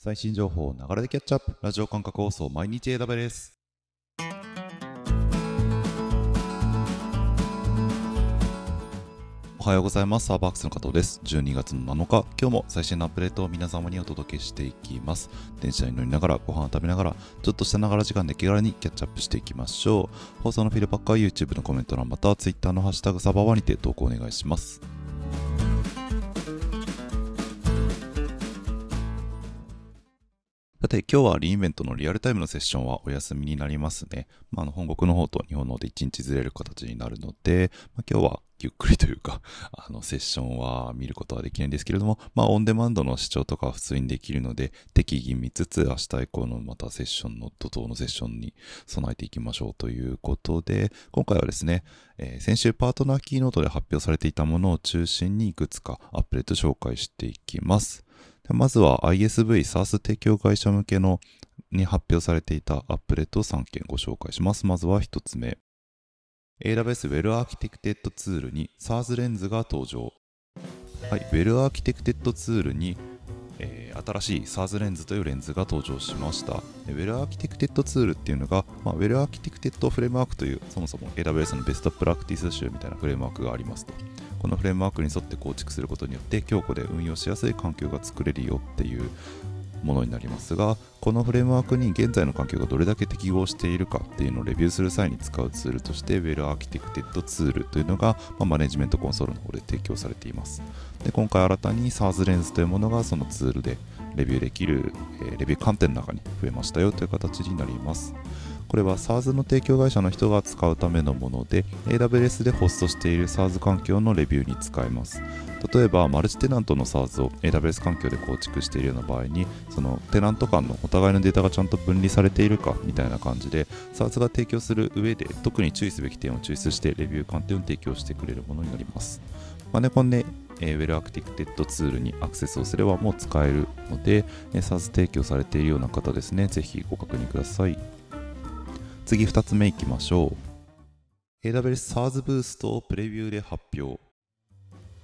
最新情報をながらでキャッチアップ。ラジオ感覚放送毎日 AW です。おはようございます。サーバークスの加藤です。12月の7日。今日も最新のアップデートを皆様にお届けしていきます。電車に乗りながらご飯を食べながらちょっとしたながら時間で気軽にキャッチアップしていきましょう。放送のフィードバックは YouTube のコメント欄または Twitter のハッシュタグサバワにて投稿お願いします。さて、今日はリインベントのリアルタイムのセッションはお休みになりますね。まあ、あの本国の方と日本の方で1日ずれる形になるので、まあ、今日はゆっくりというか、あの、セッションは見ることはできないんですけれども、まあ、オンデマンドの視聴とかは普通にできるので、適宜見つつ、明日以降のまたセッションの、怒涛のセッションに備えていきましょうということで、今回はですね、えー、先週パートナーキーノートで発表されていたものを中心にいくつかアップデート紹介していきます。まずは ISV SaaS 提供会社向けのに発表されていたアップデートを3件ご紹介します。まずは1つ目。AWS Well Architected ツールに SaaS レンズが登場。はい、Well Architected ツールに、えー、新しい SaaS レンズというレンズが登場しました。Well Architected ツールっていうのが、まあ、Well Architected フレームワークというそもそも AWS のベストプラクティス集みたいなフレームワークがありますと。このフレームワークに沿って構築することによって強固で運用しやすい環境が作れるよっていうものになりますがこのフレームワークに現在の環境がどれだけ適合しているかっていうのをレビューする際に使うツールとして Well Architected ツールというのが、まあ、マネジメントコンソールの方で提供されています。で今回新たに SARS レンズというものがそのツールでレビューできる、えー、レビュー観点の中に増えましたよという形になります。これは SARS の提供会社の人が使うためのもので AWS でホストしている SARS 環境のレビューに使えます。例えばマルチテナントの SARS を AWS 環境で構築しているような場合にそのテナント間のお互いのデータがちゃんと分離されているかみたいな感じで SARS が提供する上で特に注意すべき点を抽出してレビュー観点を提供してくれるものになります。マネコンでえー、Well Architected ツールにアクセスをすればもう使えるので、えー、SaaS 提供されているような方ですね、ぜひご確認ください。次2つ目いきましょう。AWS SARS ブーストをプレビューで発表。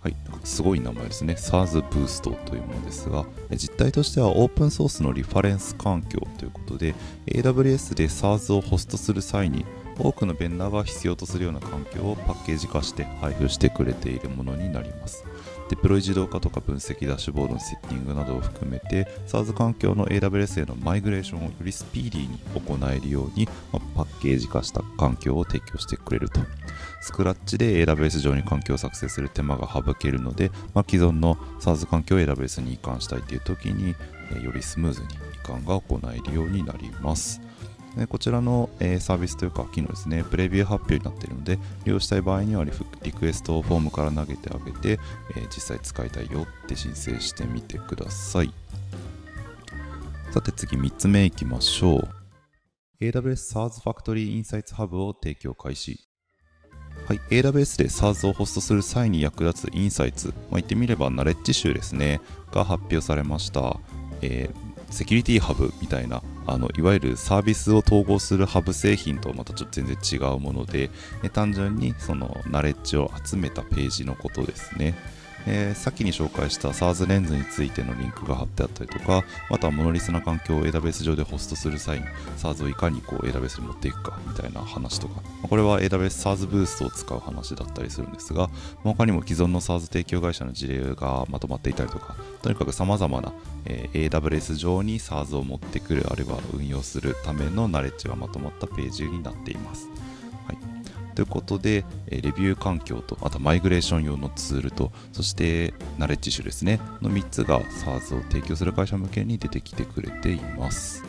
はい、すごい名前ですね。SARS ブーストというものですが、実態としてはオープンソースのリファレンス環境ということで、AWS で SARS をホストする際に、多くのベンダーが必要とするような環境をパッケージ化して配布してくれているものになります。デプロイ自動化とか分析ダッシュボードのセッティングなどを含めて SARS 環境の AWS へのマイグレーションをよりスピーディーに行えるように、まパッケージ化した環境を提供してくれると。スクラッチで AWS 上に環境を作成する手間が省けるので、まあ、既存の SARS 環境を AWS に移管したいという時に、よりスムーズに移管が行えるようになります。こちらの、え、サービスというか機能ですね、プレビュー発表になっているので、利用したい場合にはリクエストフォームから投げてあげて、え、実際使いたいよって申請してみてください。さて次3つ目いきましょう。AWS SARS Factory Insights Hub を提供開始。はい、AWS で SARS をホストする際に役立つインサイツ、まあ、言ってみればナレッジ集ですね、が発表されました。えーセキュリティハブみたいなあのいわゆるサービスを統合するハブ製品とまたちょっと全然違うもので、単純にそのナレッジを集めたページのことですね。えー、先に紹介した SARS レンズについてのリンクが貼ってあったりとか、またモノリスな環境を AWS 上でホストする際に SARS をいかにこう AWS に持っていくかみたいな話とか、これは AWS SARS ブーストを使う話だったりするんですが、他にも既存の SARS 提供会社の事例がまとまっていたりとか、とにかく様々な、えー、AWS 上に SARS を持ってくる、あるいは運用するためのナレッジがまとまったページになっています。ということで、レビュー環境と、あとマイグレーション用のツールと、そしてナレッジ種ですね、の3つが SARS を提供する会社向けに出てきてくれています。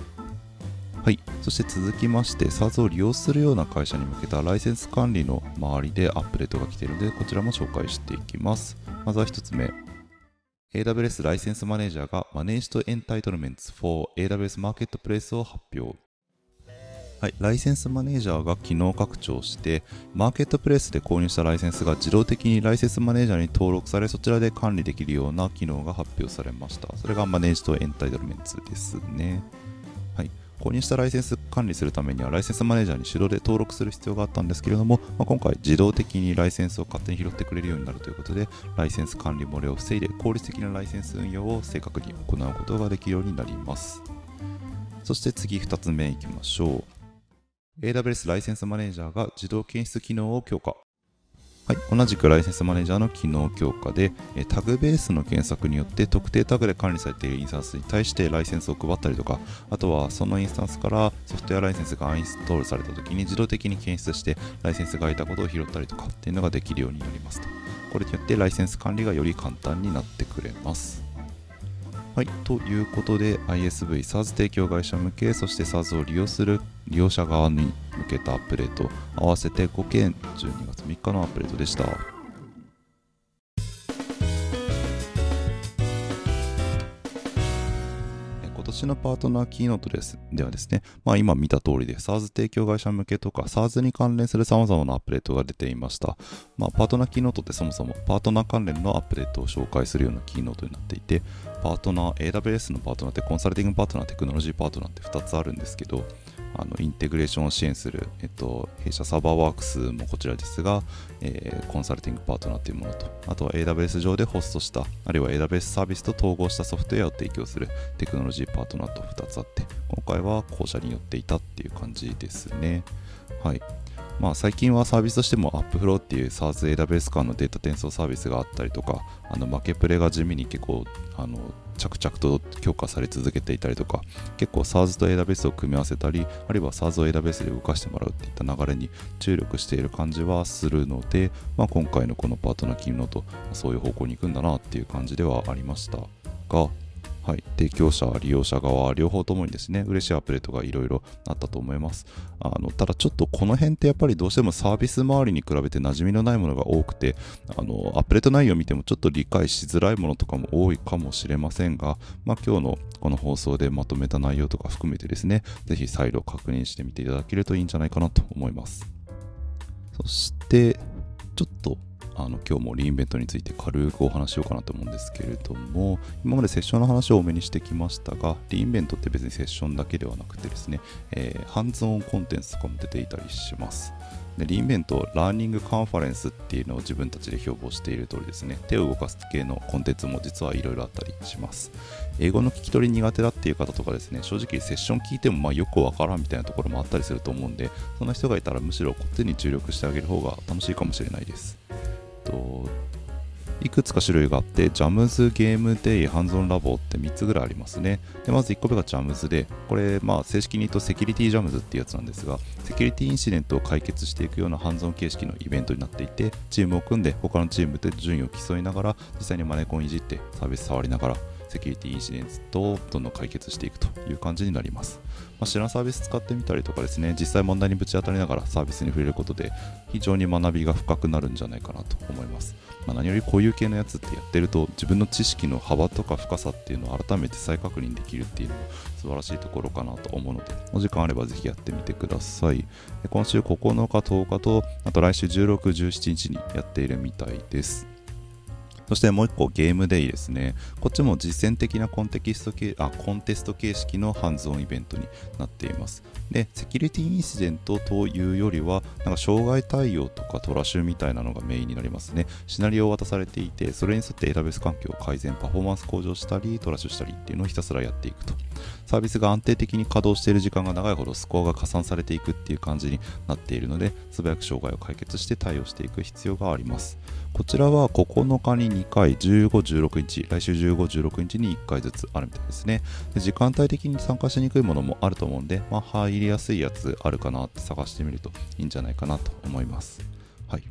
はい、そして続きまして SARS を利用するような会社に向けたライセンス管理の周りでアップデートが来ているのでこちらも紹介していきます。まずは1つ目。AWS ライセンスマネージャーが Managed Entitlements for AWS Marketplace を発表。はい、ライセンスマネージャーが機能拡張して、マーケットプレイスで購入したライセンスが自動的にライセンスマネージャーに登録され、そちらで管理できるような機能が発表されました。それがマネージドエンタイトルメンツですね。はい、購入したライセンス管理するためにはライセンスマネージャーに手動で登録する必要があったんですけれども、まあ、今回自動的にライセンスを勝手に拾ってくれるようになるということでライセンス管理漏れを防いで効率的なライセンス運用を正確に行うことができるようになりますそして次2つ目いきましょう AWS ライセンスマネージャーが自動検出機能を強化はい、同じくライセンスマネージャーの機能強化で、タグベースの検索によって特定タグで管理されているインスタンスに対してライセンスを配ったりとか、あとはそのインスタンスからソフトウェアライセンスがアインストールされた時に自動的に検出してライセンスが空いたことを拾ったりとかっていうのができるようになりますと。これによってライセンス管理がより簡単になってくれます。はい、ということで ISV、SARS 提供会社向け、そして SARS を利用する利用者側に向けたアップデート、合わせて5件12月3日のアップデートでした。私のパートナーキーノートですではですね、まあ、今見た通りで SARS 提供会社向けとか SARS に関連する様々なアップデートが出ていました。まあ、パートナーキーノートってそもそもパートナー関連のアップデートを紹介するようなキーノートになっていて、パートナー、AWS のパートナーってコンサルティングパートナー、テクノロジーパートナーって2つあるんですけど、あのインテグレーションを支援する、えっと、弊社サーバーワークスもこちらですが、えー、コンサルティングパートナーというものと、あとは AWS 上でホストした、あるいは AWS サービスと統合したソフトウェアを提供するテクノロジーパートナーと2つあって、今回は後者によっていたっていう感じですね。はい。まあ、最近はサービスとしても AppFlow っていう SARS AWS 間のデータ転送サービスがあったりとか、あの負けプレが地味に結構あの着々と強化され続けていたりとか、結構 SARS と AWS を組み合わせたり、あるいは SARS を AWS で動かしてもらうっていった流れに注力している感じはするので、まあ、今回のこのパートナー機能とそういう方向に行くんだなっていう感じではありましたが、はい、提供者、利用者側、両方ともにですね、嬉しいアップデートがいろいろあったと思います。あのただちょっとこの辺ってやっぱりどうしてもサービス周りに比べて馴染みのないものが多くて、あのアップデート内容を見てもちょっと理解しづらいものとかも多いかもしれませんが、まあ、今日のこの放送でまとめた内容とか含めてですね、ぜひ再度確認してみていただけるといいんじゃないかなと思います。そして、ちょっとあの今日も re:Invent について軽くお話しようかなと思うんですけれども今までセッションの話を多めにしてきましたが re:Invent って別にセッションだけではなくてですね、えー、ハンズオンコンテンツとかも出ていたりします。で re:Invent ラーニングカンファレンスっていうのを自分たちで標榜している通りですね手を動かす系のコンテンツも実はいろいろあったりします。英語の聞き取り苦手だっていう方とかですね正直セッション聞いてもまあよくわからんみたいなところもあったりすると思うんでそんな人がいたらむしろこっちに注力してあげる方が楽しいかもしれないです。と、いくつか種類があって、ジャムズ、ゲームデイ、ハンズオンラボって3つぐらいありますね。で、まず1個目がジャムズで、これ、まあ、正式に言うとセキュリティジャムズっていうやつなんですが、セキュリティインシデントを解決していくようなハンズオン形式のイベントになっていて、チームを組んで、他のチームで順位を競いながら、実際にマネコンいじってサービス触りながら、セキュリティインシデントをどんどん解決していくという感じになります。まあ、知らんサービス使ってみたりとかですね、実際問題にぶち当たりながらサービスに触れることで非常に学びが深くなるんじゃないかなと思います。まあ、何よりこういう系のやつってやってると自分の知識の幅とか深さっていうのを改めて再確認できるっていうのも素晴らしいところかなと思うので、お時間あればぜひやってみてください。今週9日、10日と、あと来週16、17日にやっているみたいです。そしてもう一個ゲームデイですね。こっちも実践的なコンテキスト系あコンテスト形式のハンズオンイベントになっています。で、セキュリティインシデントというよりは、なんか障害対応とかトラッシュみたいなのがメインになりますね。シナリオを渡されていて、それに沿ってエラベス環境を改善、パフォーマンス向上したり、トラッシュしたりっていうのをひたすらやっていくと。サービスが安定的に稼働している時間が長いほどスコアが加算されていくっていう感じになっているので、素早く障害を解決して対応していく必要があります。こちらは9日に2回、15、16日、来週15、16日に1回ずつあるみたいですね。で時間帯的に参加しにくいものもあると思うんで、まあ、入りやすいやつあるかなって探してみるといいんじゃないかなと思います。はい。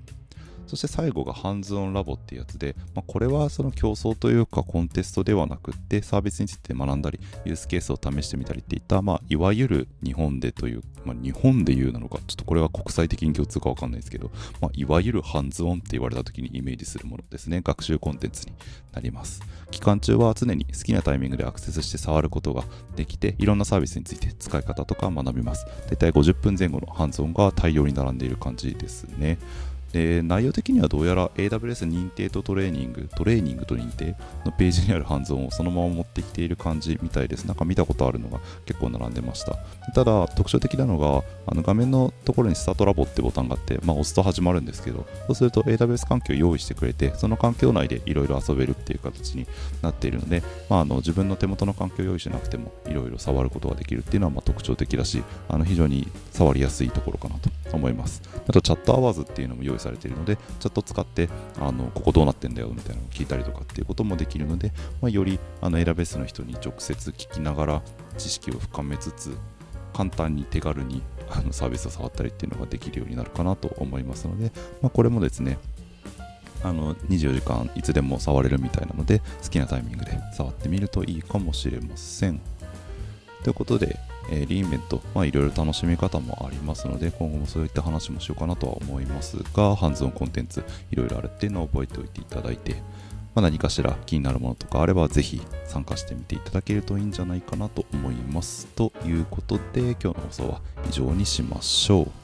そして最後がハンズオンラボっていうやつで、まあ、これはその競争というかコンテストではなくってサービスについて学んだりユースケースを試してみたりっていった、まあ、いわゆる日本でという、まあ、日本で言うなのかちょっとこれは国際的に共通かわかんないですけど、まあ、いわゆるハンズオンって言われた時にイメージするものですね。学習コンテンツになります。期間中は常に好きなタイミングでアクセスして触ることができていろんなサービスについて使い方とか学びます。大体50分前後のハンズオンが大量に並んでいる感じですね。で内容的にはどうやら AWS 認定とトレーニング、トレーニングと認定のページにあるハンズオンをそのまま持ってきている感じみたいです。なんか見たことあるのが結構並んでました。ただ、特徴的なのが、あの画面のところにスタートラボってボタンがあって、まあ、押すと始まるんですけど、そうすると AWS 環境を用意してくれて、その環境内でいろいろ遊べるっていう形になっているので、まあ、あの自分の手元の環境を用意しなくてもいろいろ触ることができるっていうのはま特徴的だし、あの非常に触りやすいところかなと思います。あと、チャットアワーズっていうのも用意されているので、チャット使って、あのここどうなってんだよみたいなのを聞いたりとかっていうこともできるので、まあ、よりあの AWS の人に直接聞きながら知識を深めつつ、簡単に手軽にあのサービスを触ったりっていうのができるようになるかなと思いますので、まあ、これもですね、あの24時間いつでも触れるみたいなので好きなタイミングで触ってみるといいかもしれません。ということで、えー、リーンベント、まあ、いろいろ楽しみ方もありますので、今後もそういった話もしようかなとは思いますが、ハンズオンコンテンツ、いろいろあるっていうのを覚えておいていただいて、まあ、何かしら気になるものとかあれば、ぜひ参加してみていただけるといいんじゃないかなと思います。ということで、今日の放送は以上にしましょう。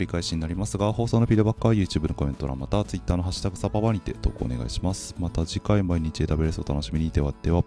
繰り返しになりますが、放送のフィードバックは YouTube のコメント欄また Twitter のハッシュタグサパバにて投稿お願いします。また次回毎日 AWS を楽しみにではでは。